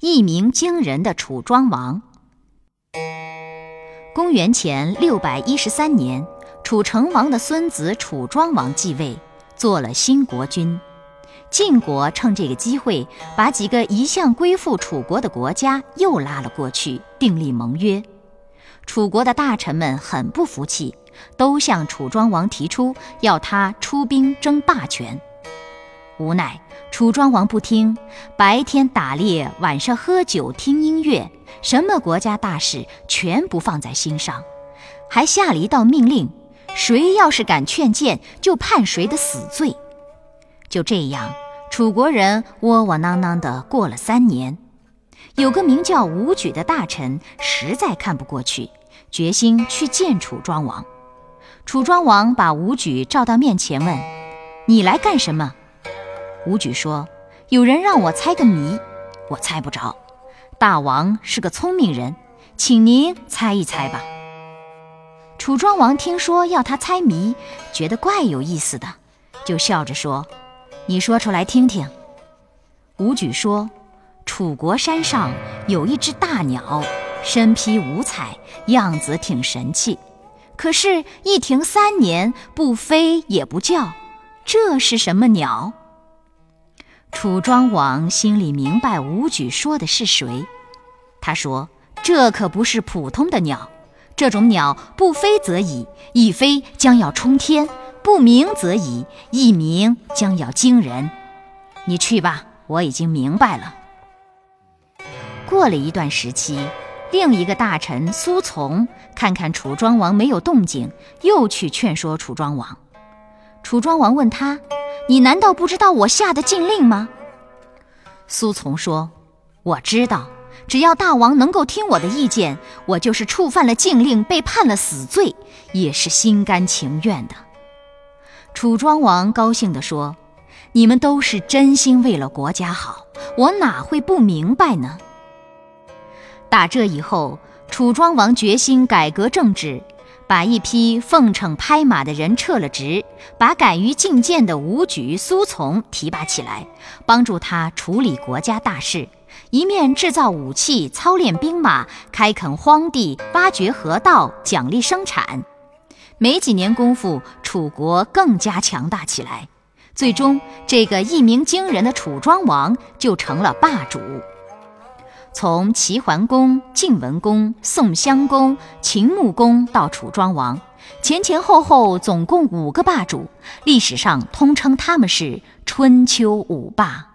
一鸣惊人的楚庄王。公元前六百一十三年，楚成王的孙子楚庄王继位，做了新国君。晋国趁这个机会，把几个一向归附楚国的国家又拉了过去，订立盟约。楚国的大臣们很不服气，都向楚庄王提出要他出兵争霸权。无奈楚庄王不听，白天打猎，晚上喝酒听音乐，什么国家大事全不放在心上，还下了一道命令：谁要是敢劝谏，就判谁的死罪。就这样，楚国人窝窝囊囊的过了三年。有个名叫武举的大臣实在看不过去，决心去见楚庄王。楚庄王把武举召到面前，问：“你来干什么？”武举说：“有人让我猜个谜，我猜不着。大王是个聪明人，请您猜一猜吧。”楚庄王听说要他猜谜，觉得怪有意思的，就笑着说：“你说出来听听。”武举说。楚国山上有一只大鸟，身披五彩，样子挺神气。可是，一停三年，不飞也不叫，这是什么鸟？楚庄王心里明白武举说的是谁。他说：“这可不是普通的鸟，这种鸟不飞则已，一飞将要冲天；不鸣则已，一鸣将要惊人。你去吧，我已经明白了。”过了一段时期，另一个大臣苏从看看楚庄王没有动静，又去劝说楚庄王。楚庄王问他：“你难道不知道我下的禁令吗？”苏从说：“我知道，只要大王能够听我的意见，我就是触犯了禁令，被判了死罪，也是心甘情愿的。”楚庄王高兴地说：“你们都是真心为了国家好，我哪会不明白呢？”打这以后，楚庄王决心改革政治，把一批奉承拍马的人撤了职，把敢于进谏的武举、苏从提拔起来，帮助他处理国家大事，一面制造武器、操练兵马、开垦荒地、挖掘河道、奖励生产。没几年功夫，楚国更加强大起来，最终这个一鸣惊人的楚庄王就成了霸主。从齐桓公、晋文公、宋襄公、秦穆公到楚庄王，前前后后总共五个霸主，历史上通称他们是春秋五霸。